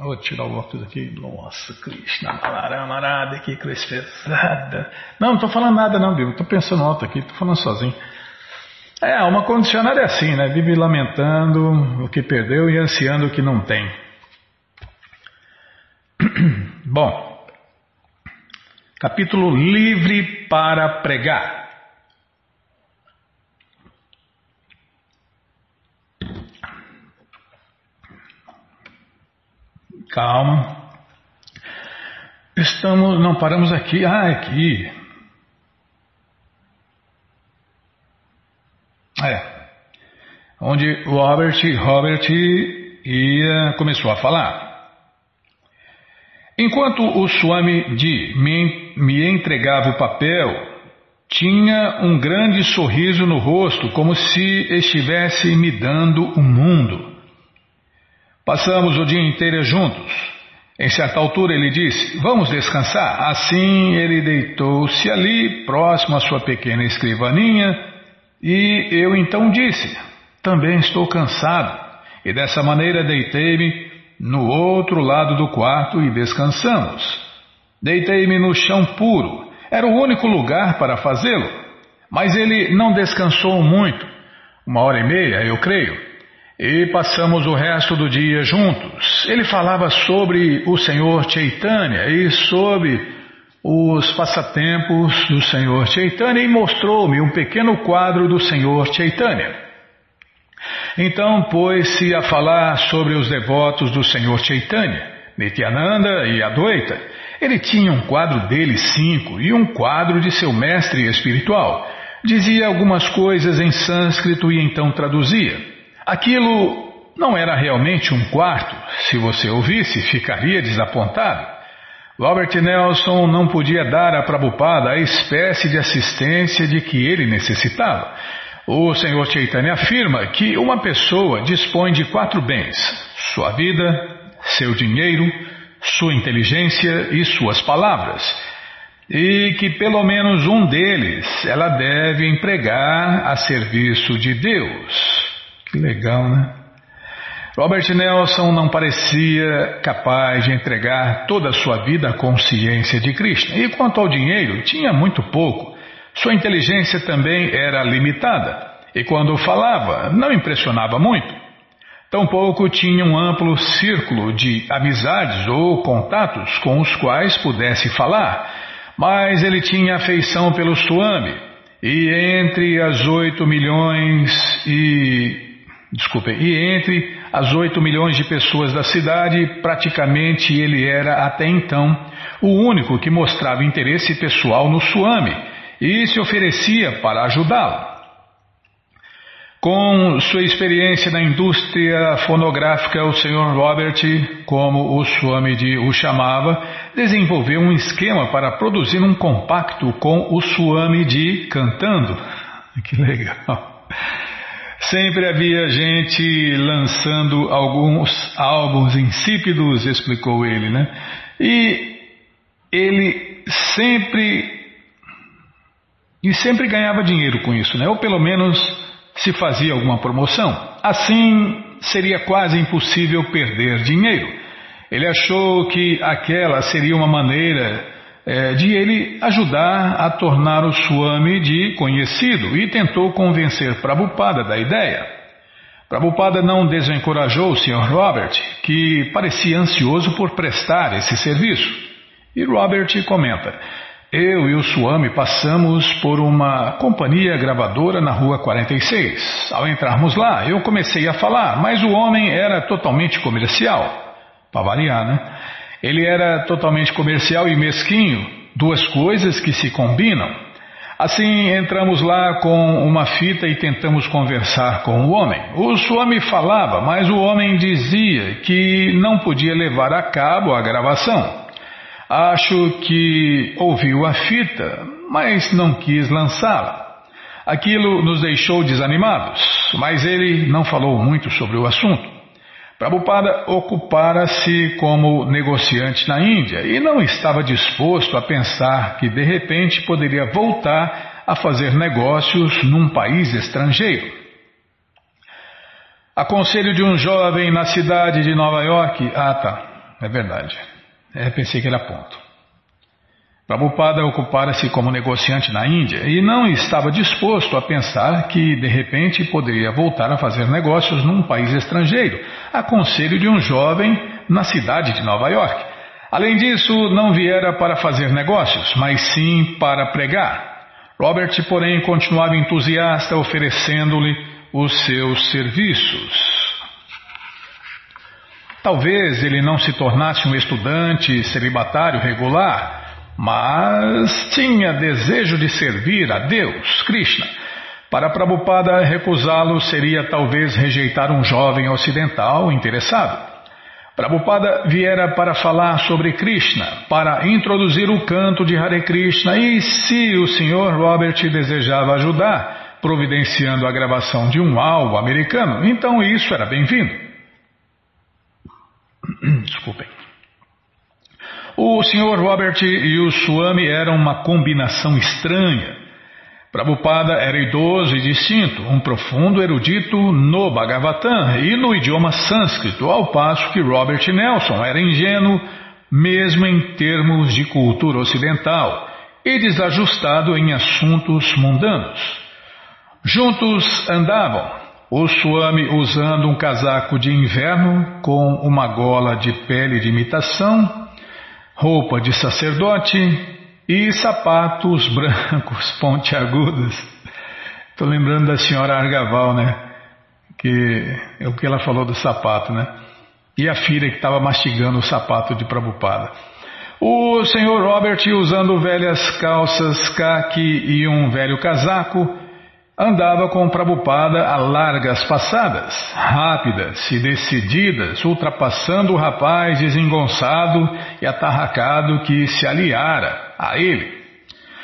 Speaker 1: Vou tirar o óculos aqui. Nossa, Krishna, Malaramara, que cruz pesada. Não, não estou falando nada não, Bíblia. Estou pensando alto aqui, estou falando sozinho. É, uma condicionada é assim, né? Vive lamentando o que perdeu e ansiando o que não tem. Bom, capítulo livre para pregar. Calma. Estamos, não paramos aqui. Ah, aqui. É. Onde Robert, Robert ia, começou a falar. Enquanto o Swami de me, me entregava o papel, tinha um grande sorriso no rosto, como se estivesse me dando o um mundo. Passamos o dia inteiro juntos. Em certa altura ele disse: Vamos descansar. Assim ele deitou-se ali, próximo à sua pequena escrivaninha, e eu então disse: Também estou cansado. E dessa maneira deitei-me no outro lado do quarto e descansamos. Deitei-me no chão puro. Era o único lugar para fazê-lo. Mas ele não descansou muito. Uma hora e meia, eu creio. E passamos o resto do dia juntos. Ele falava sobre o Senhor Chaitanya e sobre os passatempos do Senhor Chaitanya e mostrou-me um pequeno quadro do Senhor Chaitanya. Então pôs-se a falar sobre os devotos do Senhor Chaitanya, Nityananda e Adwaita. Ele tinha um quadro dele cinco e um quadro de seu mestre espiritual. Dizia algumas coisas em sânscrito e então traduzia. Aquilo não era realmente um quarto. Se você ouvisse, ficaria desapontado. Robert Nelson não podia dar a Prabhupada a espécie de assistência de que ele necessitava. O Senhor Chaitanya afirma que uma pessoa dispõe de quatro bens: sua vida, seu dinheiro, sua inteligência e suas palavras. E que pelo menos um deles ela deve empregar a serviço de Deus. Que legal, né? Robert Nelson não parecia capaz de entregar toda a sua vida à consciência de Krishna. E quanto ao dinheiro, tinha muito pouco. Sua inteligência também era limitada. E quando falava, não impressionava muito. Tampouco tinha um amplo círculo de amizades ou contatos com os quais pudesse falar. Mas ele tinha afeição pelo Swami. E entre as oito milhões e Desculpe, e entre as 8 milhões de pessoas da cidade, praticamente ele era até então o único que mostrava interesse pessoal no Swami e se oferecia para ajudá-lo. Com sua experiência na indústria fonográfica, o Sr. Robert, como o Swamiji o chamava, desenvolveu um esquema para produzir um compacto com o Swamiji cantando. Que legal! Sempre havia gente lançando alguns álbuns insípidos, explicou ele, né? E ele sempre e sempre ganhava dinheiro com isso, né? Ou pelo menos se fazia alguma promoção. Assim seria quase impossível perder dinheiro. Ele achou que aquela seria uma maneira é, de ele ajudar a tornar o Swami de conhecido e tentou convencer Prabhupada da ideia. Prabhupada não desencorajou o Sr. Robert, que parecia ansioso por prestar esse serviço. E Robert comenta: eu e o Suami passamos por uma companhia gravadora na rua 46. Ao entrarmos lá, eu comecei a falar, mas o homem era totalmente comercial. Para variar, né? Ele era totalmente comercial e mesquinho, duas coisas que se combinam. Assim, entramos lá com uma fita e tentamos conversar com o homem. O Suami falava, mas o homem dizia que não podia levar a cabo a gravação. Acho que ouviu a fita, mas não quis lançá-la. Aquilo nos deixou desanimados, mas ele não falou muito sobre o assunto. Prabhupada ocupara-se como negociante na Índia e não estava disposto a pensar que de repente poderia voltar a fazer negócios num país estrangeiro. Aconselho de um jovem na cidade de Nova York. Ah, tá, é verdade. É, pensei que era ponto. Prabhupada ocupara-se como negociante na Índia e não estava disposto a pensar que, de repente, poderia voltar a fazer negócios num país estrangeiro, a conselho de um jovem na cidade de Nova York. Além disso, não viera para fazer negócios, mas sim para pregar. Robert, porém, continuava entusiasta, oferecendo-lhe os seus serviços. Talvez ele não se tornasse um estudante celibatário regular, mas tinha desejo de servir a Deus, Krishna. Para Prabhupada, recusá-lo seria talvez rejeitar um jovem ocidental interessado. Prabhupada viera para falar sobre Krishna, para introduzir o canto de Hare Krishna e, se o Sr. Robert desejava ajudar, providenciando a gravação de um álbum americano, então isso era bem-vindo. Desculpem. O Sr. Robert e o Swami eram uma combinação estranha. Prabhupada era idoso e distinto, um profundo erudito no Bhagavatam e no idioma sânscrito, ao passo que Robert Nelson era ingênuo, mesmo em termos de cultura ocidental, e desajustado em assuntos mundanos. Juntos andavam, o Swami usando um casaco de inverno com uma gola de pele de imitação, roupa de sacerdote e sapatos brancos pontiagudos. Estou lembrando da senhora Argaval, né? Que é o que ela falou do sapato, né? E a filha que estava mastigando o sapato de Prabhupada. O senhor Robert usando velhas calças caqui e um velho casaco andava com Prabhupada a largas passadas, rápidas e decididas, ultrapassando o rapaz desengonçado e atarracado que se aliara a ele.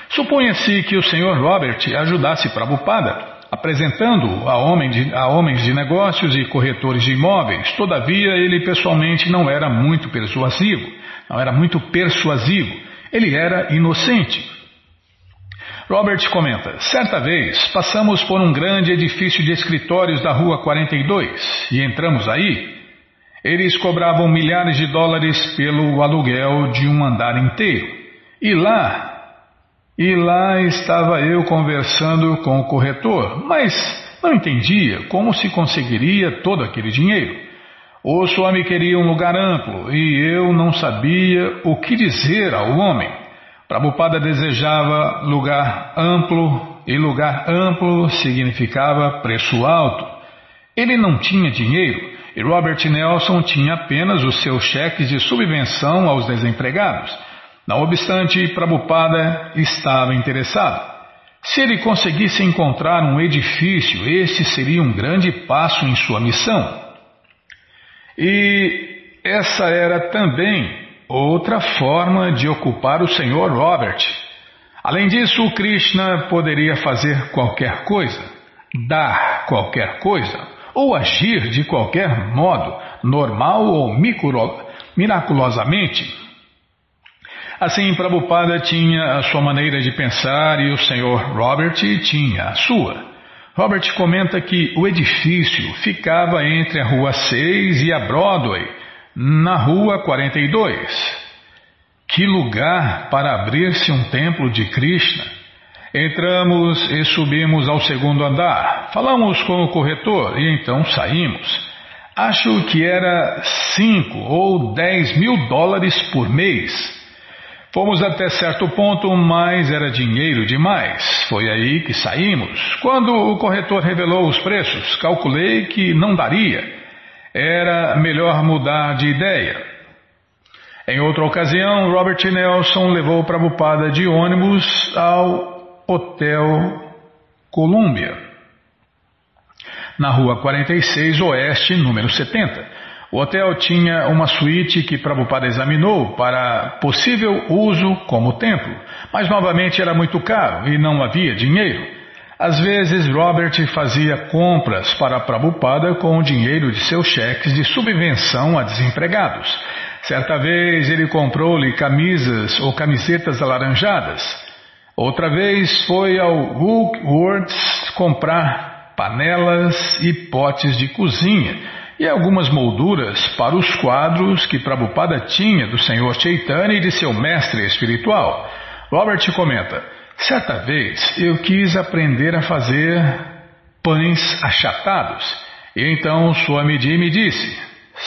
Speaker 1: Supunha-se que o Sr. Robert ajudasse Prabhupada, apresentando-o a, homem a homens de negócios e corretores de imóveis. Todavia, ele pessoalmente não era muito persuasivo, não era muito persuasivo. Ele era inocente. Robert comenta: Certa vez passamos por um grande edifício de escritórios da Rua 42 e entramos aí. Eles cobravam milhares de dólares pelo aluguel de um andar inteiro. E lá, e lá estava eu conversando com o corretor, mas não entendia como se conseguiria todo aquele dinheiro. O Swami queria um lugar amplo e eu não sabia o que dizer ao homem. Prabhupada desejava lugar amplo e lugar amplo significava preço alto. Ele não tinha dinheiro e Robert Nelson tinha apenas os seus cheques de subvenção aos desempregados. Não obstante, Prabhupada estava interessado. Se ele conseguisse encontrar um edifício, este seria um grande passo em sua missão. E essa era também outra forma de ocupar o Senhor Robert. Além disso, o Krishna poderia fazer qualquer coisa, dar qualquer coisa, ou agir de qualquer modo, normal ou miraculosamente. Assim, Prabhupada tinha a sua maneira de pensar e o Senhor Robert tinha a sua. Robert comenta que o edifício ficava entre a Rua 6 e a Broadway, na Rua 42. Que lugar para abrir-se um templo de Krishna! Entramos e subimos ao segundo andar. Falamos com o corretor e então saímos. Acho que era cinco ou dez mil dólares por mês. Fomos até certo ponto, mas era dinheiro demais. Foi aí que saímos. Quando o corretor revelou os preços, calculei que não daria. Era melhor mudar de ideia. Em outra ocasião, Robert Nelson levou Prabhupada de ônibus ao Hotel Columbia, na rua 46 Oeste, número 70. O hotel tinha uma suíte que Prabhupada examinou para possível uso como templo, mas novamente era muito caro e não havia dinheiro. Às vezes, Robert fazia compras para Prabhupada com o dinheiro de seus cheques de subvenção a desempregados. Certa vez ele comprou-lhe camisas ou camisetas alaranjadas. Outra vez foi ao Woolworths comprar panelas e potes de cozinha e algumas molduras para os quadros que Prabhupada tinha do Senhor Chaitanya e de seu mestre espiritual. Robert comenta: certa vez eu quis aprender a fazer pães achatados. E então Swamiji me disse: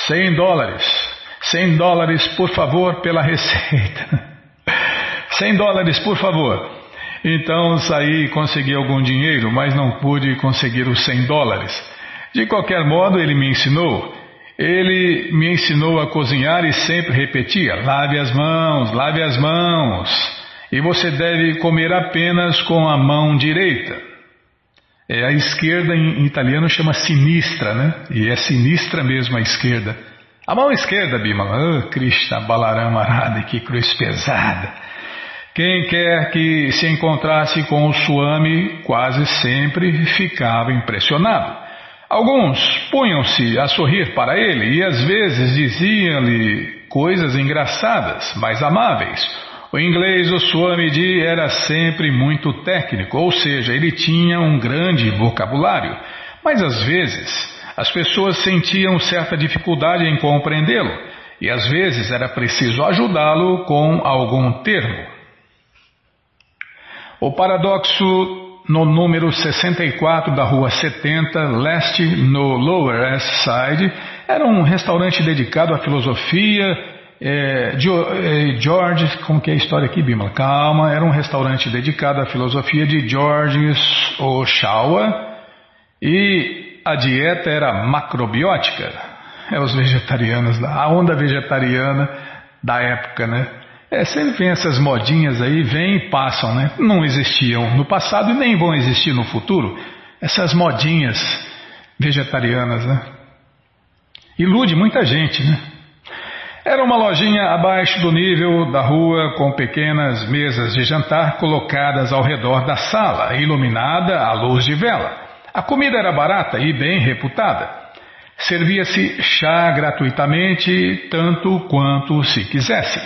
Speaker 1: 100 dólares, 100 dólares por favor pela receita. 100 dólares por favor. Então saí e consegui algum dinheiro, mas não pude conseguir os 100 dólares. De qualquer modo, ele me ensinou. Ele me ensinou a cozinhar e sempre repetia: lave as mãos, lave as mãos. E você deve comer apenas com a mão direita. É, a esquerda em italiano chama sinistra, né? E é sinistra mesmo a esquerda. A mão esquerda, Bimala. Oh, Krishna Balarama Radha, que cruz pesada. Quem quer que se encontrasse com o Swami quase sempre ficava impressionado. Alguns punham-se a sorrir para ele e às vezes diziam-lhe coisas engraçadas, mas amáveis. O inglês, o Swamiji, era sempre muito técnico, ou seja, ele tinha um grande vocabulário. Mas às vezes as pessoas sentiam certa dificuldade em compreendê-lo e às vezes era preciso ajudá-lo com algum termo. O paradoxo no número 64 da rua 70, leste, no Lower East Side. Era um restaurante dedicado à filosofia. É, é George, como que é a história aqui, Bima? Calma, era um restaurante dedicado à filosofia de George Oshawa e a dieta era macrobiótica. É os vegetarianos, a onda vegetariana da época, né? É, sempre vem essas modinhas aí, vêm e passam, né? Não existiam no passado e nem vão existir no futuro. Essas modinhas vegetarianas, né? Ilude muita gente, né? Era uma lojinha abaixo do nível da rua, com pequenas mesas de jantar colocadas ao redor da sala, iluminada à luz de vela. A comida era barata e bem reputada. Servia-se chá gratuitamente, tanto quanto se quisesse.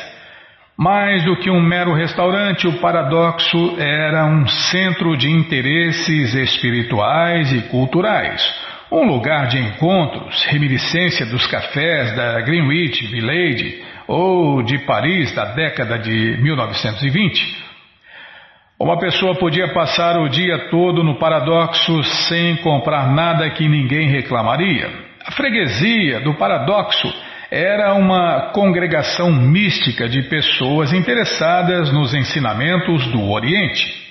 Speaker 1: Mais do que um mero restaurante, o paradoxo era um centro de interesses espirituais e culturais, um lugar de encontros, reminiscência dos cafés da Greenwich Village ou de Paris da década de 1920. Uma pessoa podia passar o dia todo no paradoxo sem comprar nada que ninguém reclamaria. A freguesia do paradoxo era uma congregação mística de pessoas interessadas nos ensinamentos do Oriente.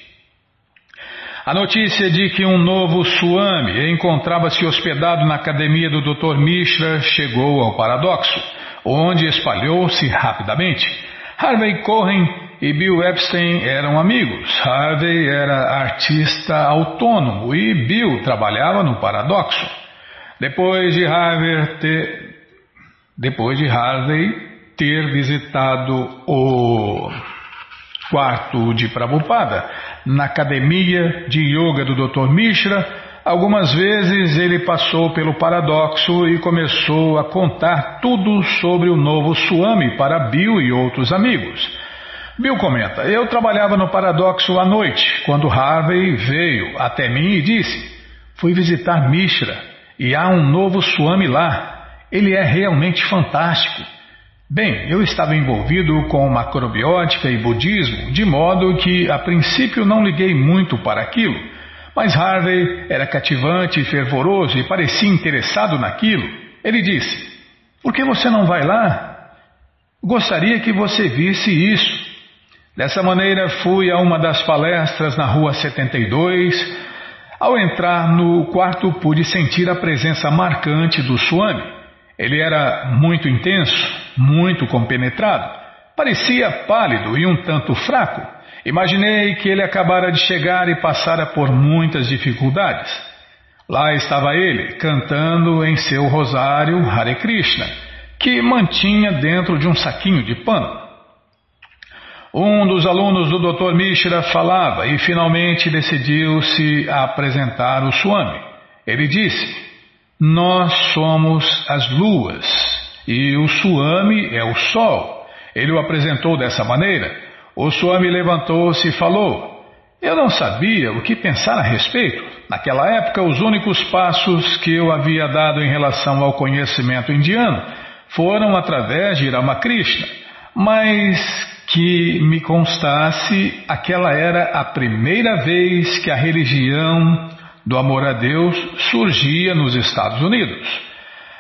Speaker 1: A notícia de que um novo Swami encontrava-se hospedado na academia do Dr. Mishra chegou ao paradoxo, onde espalhou-se rapidamente. Harvey Cohen e Bill Epstein eram amigos. Harvey era artista autônomo e Bill trabalhava no paradoxo. Depois de Harvey ter depois de Harvey ter visitado o quarto de Prabhupada, na academia de yoga do Dr. Mishra, algumas vezes ele passou pelo paradoxo e começou a contar tudo sobre o novo Swami para Bill e outros amigos. Bill comenta: Eu trabalhava no paradoxo à noite, quando Harvey veio até mim e disse: Fui visitar Mishra e há um novo Swami lá. Ele é realmente fantástico. Bem, eu estava envolvido com macrobiótica e budismo, de modo que a princípio não liguei muito para aquilo. Mas Harvey era cativante e fervoroso e parecia interessado naquilo. Ele disse: Por que você não vai lá? Gostaria que você visse isso. Dessa maneira, fui a uma das palestras na rua 72. Ao entrar no quarto, pude sentir a presença marcante do Swami. Ele era muito intenso, muito compenetrado. Parecia pálido e um tanto fraco. Imaginei que ele acabara de chegar e passara por muitas dificuldades. Lá estava ele, cantando em seu rosário Hare Krishna, que mantinha dentro de um saquinho de pano. Um dos alunos do Dr. Mishra falava e finalmente decidiu-se apresentar o Swami. Ele disse: Nós somos as luas e o Swami é o sol. Ele o apresentou dessa maneira. O Swami levantou-se e falou: Eu não sabia o que pensar a respeito. Naquela época, os únicos passos que eu havia dado em relação ao conhecimento indiano foram através de Ramakrishna. Mas que me constasse aquela era a primeira vez que a religião do amor a Deus surgia nos Estados Unidos.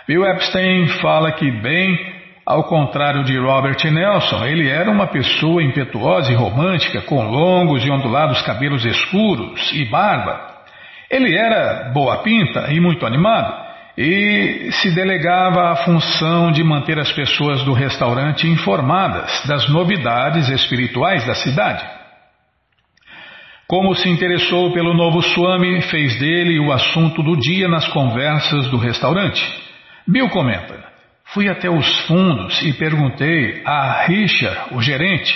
Speaker 1: Bill Epstein fala que, bem ao contrário de Robert Nelson, ele era uma pessoa impetuosa e romântica, com longos e ondulados cabelos escuros e barba. Ele era boa pinta e muito animado e se delegava a função de manter as pessoas do restaurante informadas das novidades espirituais da cidade. Como se interessou pelo novo Swami, fez dele o assunto do dia nas conversas do restaurante. Bill comenta: Fui até os fundos e perguntei a Richard, o gerente: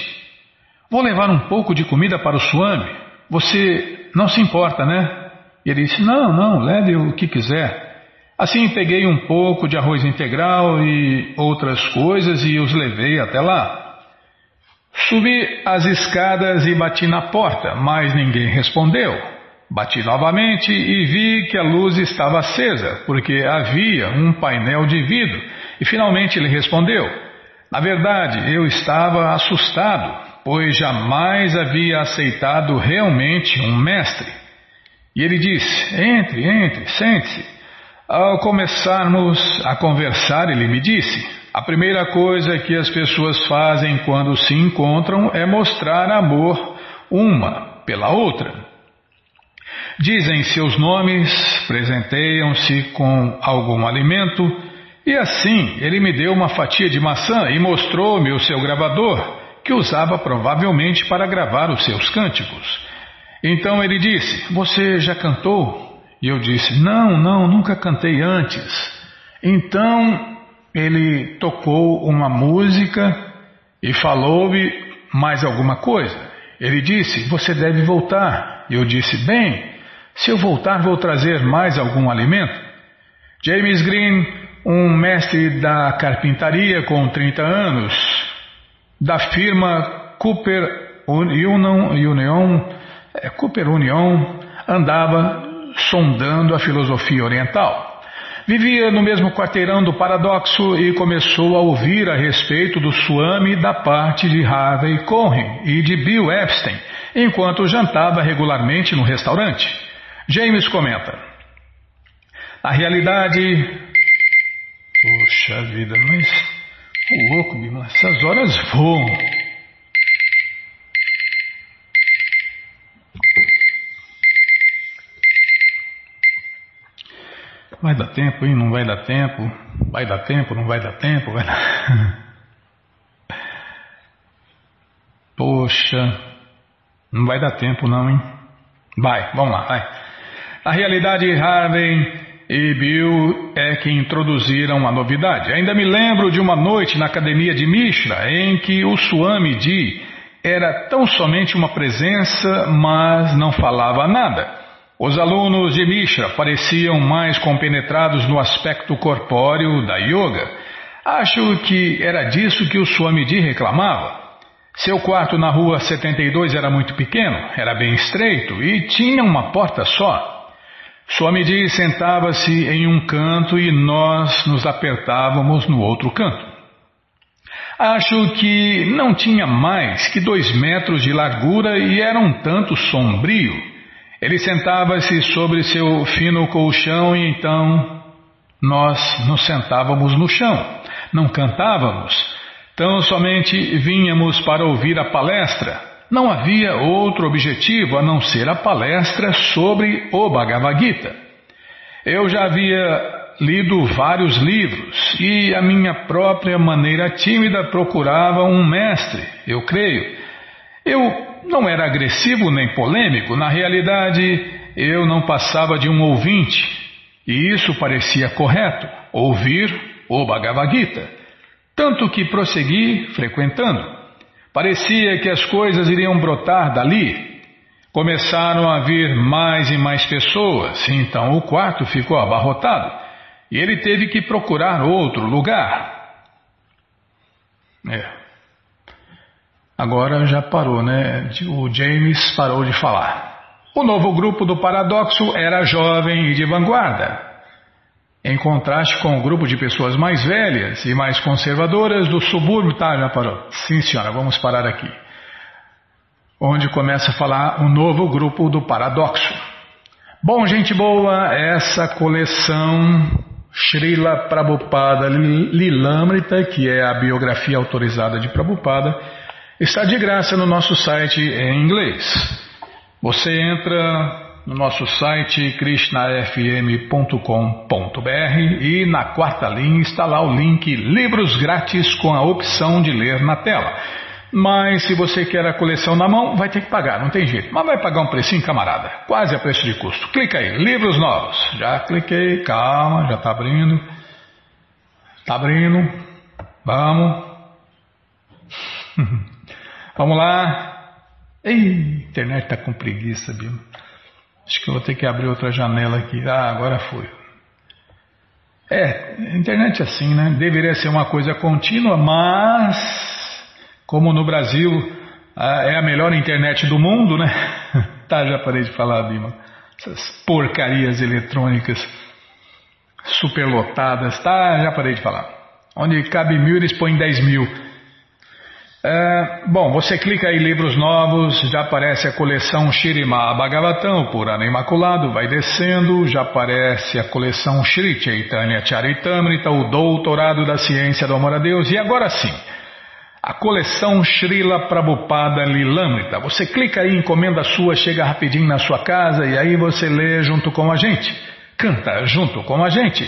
Speaker 1: Vou levar um pouco de comida para o Swami? Você não se importa, né? Ele disse: Não, não, leve o que quiser. Assim peguei um pouco de arroz integral e outras coisas e os levei até lá. Subi as escadas e bati na porta, mas ninguém respondeu. Bati novamente e vi que a luz estava acesa, porque havia um painel de vidro, e finalmente ele respondeu. Na verdade, eu estava assustado, pois jamais havia aceitado realmente um mestre. E ele disse: Entre, entre, sente-se. Ao começarmos a conversar, ele me disse: a primeira coisa que as pessoas fazem quando se encontram é mostrar amor uma pela outra. Dizem seus nomes, presenteiam-se com algum alimento, e assim ele me deu uma fatia de maçã e mostrou-me o seu gravador, que usava provavelmente para gravar os seus cânticos. Então ele disse: Você já cantou? E eu disse: Não, não, nunca cantei antes. Então ele tocou uma música e falou-me mais alguma coisa. Ele disse: Você deve voltar. Eu disse: Bem, se eu voltar, vou trazer mais algum alimento. James Green, um mestre da carpintaria com 30 anos, da firma Cooper Union, Union, é, Cooper Union andava sondando a filosofia oriental. Vivia no mesmo quarteirão do paradoxo e começou a ouvir a respeito do Swami da parte de Harvey Cohen e de Bill Epstein, enquanto jantava regularmente no restaurante. James comenta: Na realidade. Poxa vida, mas. Ô louco, essas horas voam. Vai dar tempo, hein? Não vai dar tempo. Vai dar tempo, não vai dar tempo. Vai dar... Poxa, não vai dar tempo não, hein? Vai, vamos lá, vai. Na realidade, Harvey e Bill é que introduziram a novidade. Ainda me lembro de uma noite na academia de Mishra em que o Swami Ji era tão somente uma presença, mas não falava nada. Os alunos de Mishra pareciam mais compenetrados no aspecto corpóreo da yoga. Acho que era disso que o Swamiji reclamava. Seu quarto na rua 72 era muito pequeno, era bem estreito e tinha uma porta só. Swamiji sentava-se em um canto e nós nos apertávamos no outro canto. Acho que não tinha mais que dois metros de largura e era um tanto sombrio. Ele sentava-se sobre seu fino colchão e então nós nos sentávamos no chão. Não cantávamos, tão somente vínhamos para ouvir a palestra. não havia outro objetivo a não ser a palestra sobre o Bhagavad Gita. Eu já havia lido vários livros e a minha própria maneira tímida procurava um mestre, eu creio. Eu não era agressivo nem polêmico, na realidade eu não passava de um ouvinte e isso parecia correto, ouvir o Bhagavad Gita. Tanto que prossegui frequentando. Parecia que as coisas iriam brotar dali. Começaram a vir mais e mais pessoas, então o quarto ficou abarrotado e ele teve que procurar outro lugar. É. Agora já parou, né? O James parou de falar. O novo grupo do Paradoxo era jovem e de vanguarda, em contraste com o grupo de pessoas mais velhas e mais conservadoras do subúrbio. Tá, já parou. Sim, senhora, vamos parar aqui. Onde começa a falar o novo grupo do Paradoxo. Bom, gente boa, essa coleção Srila Prabhupada Lilamrita, que é a biografia autorizada de Prabhupada, está de graça no nosso site em inglês. Você entra no nosso site krishnafm.com.br e na quarta linha está lá o link Livros Grátis com a opção de ler na tela. Mas se você quer a coleção na mão, vai ter que pagar, não tem jeito. Mas vai pagar um precinho, camarada, quase a preço de custo. Clica aí, livros novos. Já cliquei, calma, já está abrindo. Está abrindo. Vamos. Vamos lá. Ei, internet está com preguiça, Bill. Acho que eu vou ter que abrir outra janela aqui. Ah, agora foi. É, internet é assim, né? Deveria ser uma coisa contínua, mas como no Brasil é a melhor internet do mundo, né? tá, já parei de falar, Bima. Essas porcarias eletrônicas superlotadas, tá, já parei de falar. Onde cabe mil, eles põem dez mil. É, bom, você clica aí livros novos, já aparece a coleção Shirima Bhagavatam, Purana Imaculado, vai descendo, já aparece a coleção Shri Chaitanya Charitamrita, o Doutorado da Ciência do Amor a Deus, e agora sim, a coleção Srila Prabhupada Lilamrita. Você clica aí, encomenda sua, chega rapidinho na sua casa e aí você lê junto com a gente, canta junto com a gente.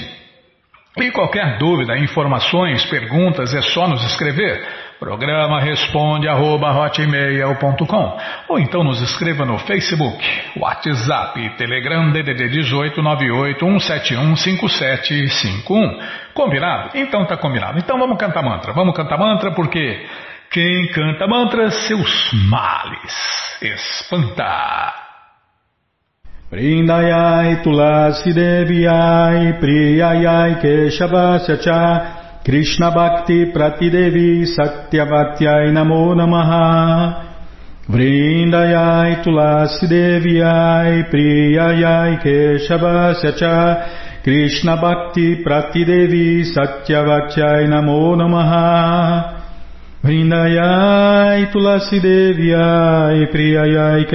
Speaker 1: E qualquer dúvida, informações, perguntas, é só nos escrever. Programa responde arroba hotmail.com ou então nos escreva no Facebook, WhatsApp, Telegram DDD 18 98 171 5751. Combinado? Então tá combinado. Então vamos cantar mantra. Vamos cantar mantra porque quem canta mantra seus males espanta. Vrindayai tulasi deviai priyayai keshavasya cha Krishna Bhakti Pratidevi Satyavatyai Namo Namaha Vrindayai Tulasi Deviai Priyayai Keshavasya Krishna Bhakti Pratidevi Satyavatyai Namo Namaha Vrindayai Tulasi Deviai Priyayai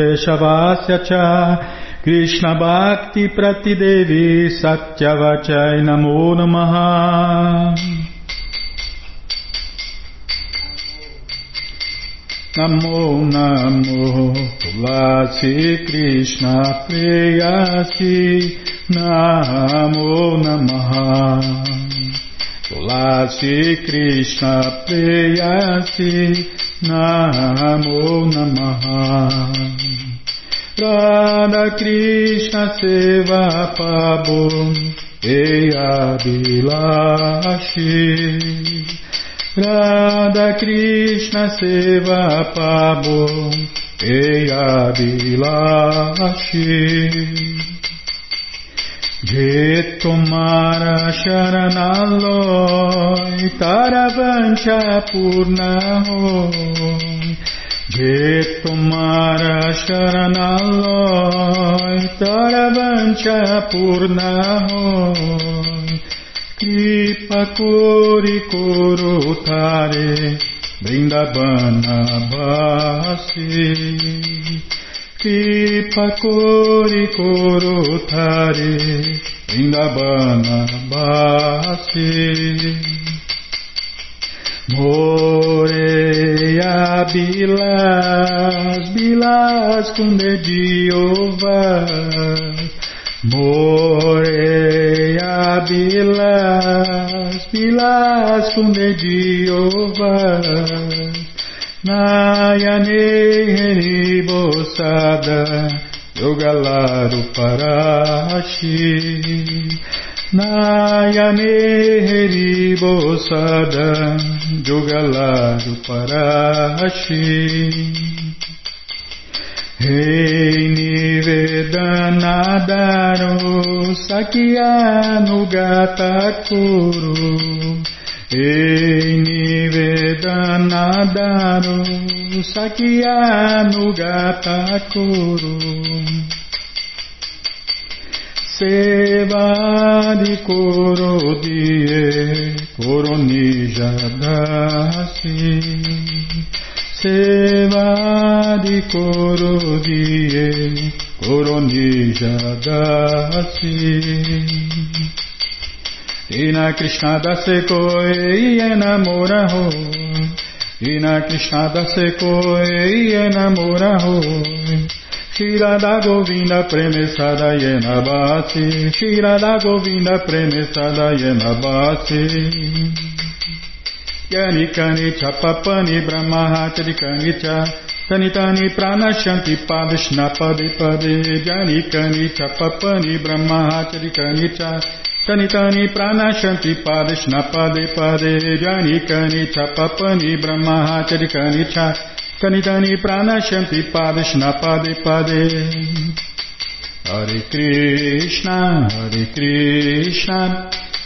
Speaker 1: Namo Namo Tulasi Krishna Preyasi Namo Namaha. Tulasi Krishna Preyasi Namo Namaha. Radha Krishna Seva Pabum Eya Bilashi Radha Krishna Seva Pabo Eya Bilashi Jetomara Sharanaloy Taravancha Purnahoy Jetomara Sharanaloy Taravancha Purnahoy Kripa Kori Korotare Vrindavana Basi Kripa Kori Korotare Vrindavana Basi
Speaker 2: Moreia Bilas, Bilas Kunde Jeová. Moreia Bilas, Bilas Kunde Jeová. Nayane Heribosada, Yogalaru Parashi. Nayane Heribosada, Yogalaru Parashi. Rei Nivedanadaro Sakyanugatakuru Rei Nivedanadaro Sakyanugatakuru Seva de Korodie Koronijadasi Seva di Koro Die Koronija Dasi Ina Krishna Koi Enamora Ho Ina Krishna Dase Koi Enamora Ho Shirada Govinda Premesada Yena Bhati Shirada Govinda Premesada Yena Bhati Yani kani chapapani brahmahachari kani cha. Sanitani pranashanti padishna pade pade Jani kani chapapani brahmahachari kani cha. Sanitani pranashanti padishna pade pade Jani kani chapapani brahmahachari kani cha. Kanitani pranashanti padishna pade pade Hare Krishna, Hare Krishna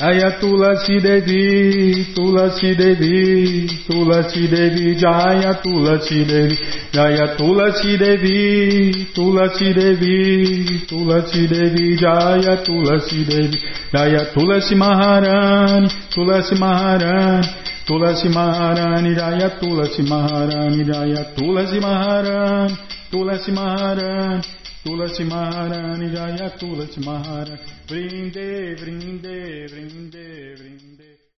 Speaker 2: Jaya Tulasi Devi, Tulasi Devi, Tulasi Devi, Jaya Tulasi Devi, Jaya Tulasi Devi, Tulasi Devi, Tulasi Devi, Jaya Tulasi Devi, Jaya Tulasi Maharani, Tulasi Maharani, Tulasi Maharani, Jaya Tulasi Maharani, Jaya Tulasi Maharani, Tulasi Maharani, Tulasi Maharani Jaya Tulasi Maharani. Vrinde Vrinde Vrinde Vrinde